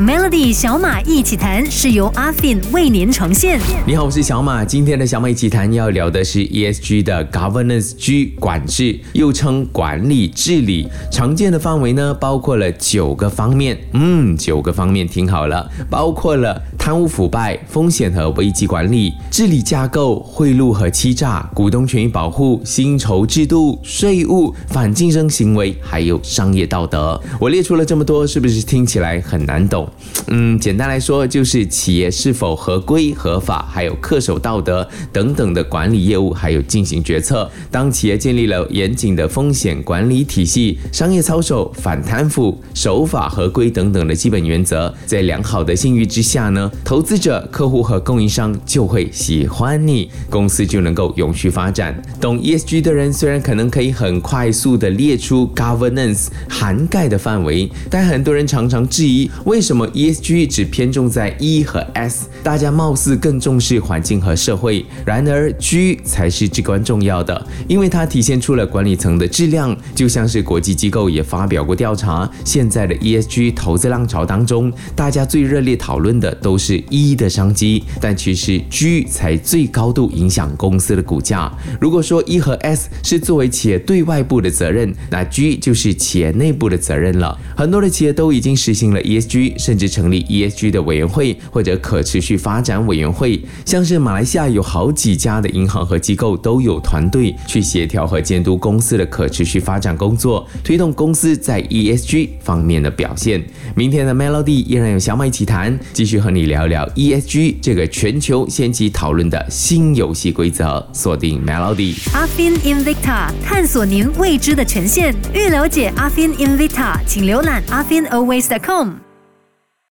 Melody 小马一起谈是由阿 Fin 为您呈现。你好，我是小马。今天的小马一起谈要聊的是 ESG 的 Governance G 管制，又称管理治理。常见的范围呢，包括了九个方面。嗯，九个方面听好了，包括了贪污腐败、风险和危机管理、治理架构、贿赂和欺诈、股东权益保护、薪酬制度、税务、反竞争行为，还有商业道德。我列出了这么多，是不是听起来很难懂？嗯，简单来说，就是企业是否合规合法，还有恪守道德等等的管理业务，还有进行决策。当企业建立了严谨的风险管理体系、商业操守、反贪腐、守法合规等等的基本原则，在良好的信誉之下呢，投资者、客户和供应商就会喜欢你，公司就能够永续发展。懂 ESG 的人虽然可能可以很快速的列出 governance 涵盖的范围，但很多人常常质疑为什么。ESG 只偏重在 E 和 S，大家貌似更重视环境和社会，然而 G 才是至关重要的，因为它体现出了管理层的质量。就像是国际机构也发表过调查，现在的 ESG 投资浪潮当中，大家最热烈讨论的都是 E 的商机，但其实 G 才最高度影响公司的股价。如果说 E 和 S 是作为企业对外部的责任，那 G 就是企业内部的责任了。很多的企业都已经实行了 ESG，甚至。成立 ESG 的委员会或者可持续发展委员会，像是马来西亚有好几家的银行和机构都有团队去协调和监督公司的可持续发展工作，推动公司在 ESG 方面的表现。明天的 Melody 依然有小马一起谈，继续和你聊聊 ESG 这个全球掀起讨论的新游戏规则。锁定 Melody，阿 Fin Invicta 探索您未知的权限。欲了解阿 Fin Invicta，请浏览阿 Fin Always.com。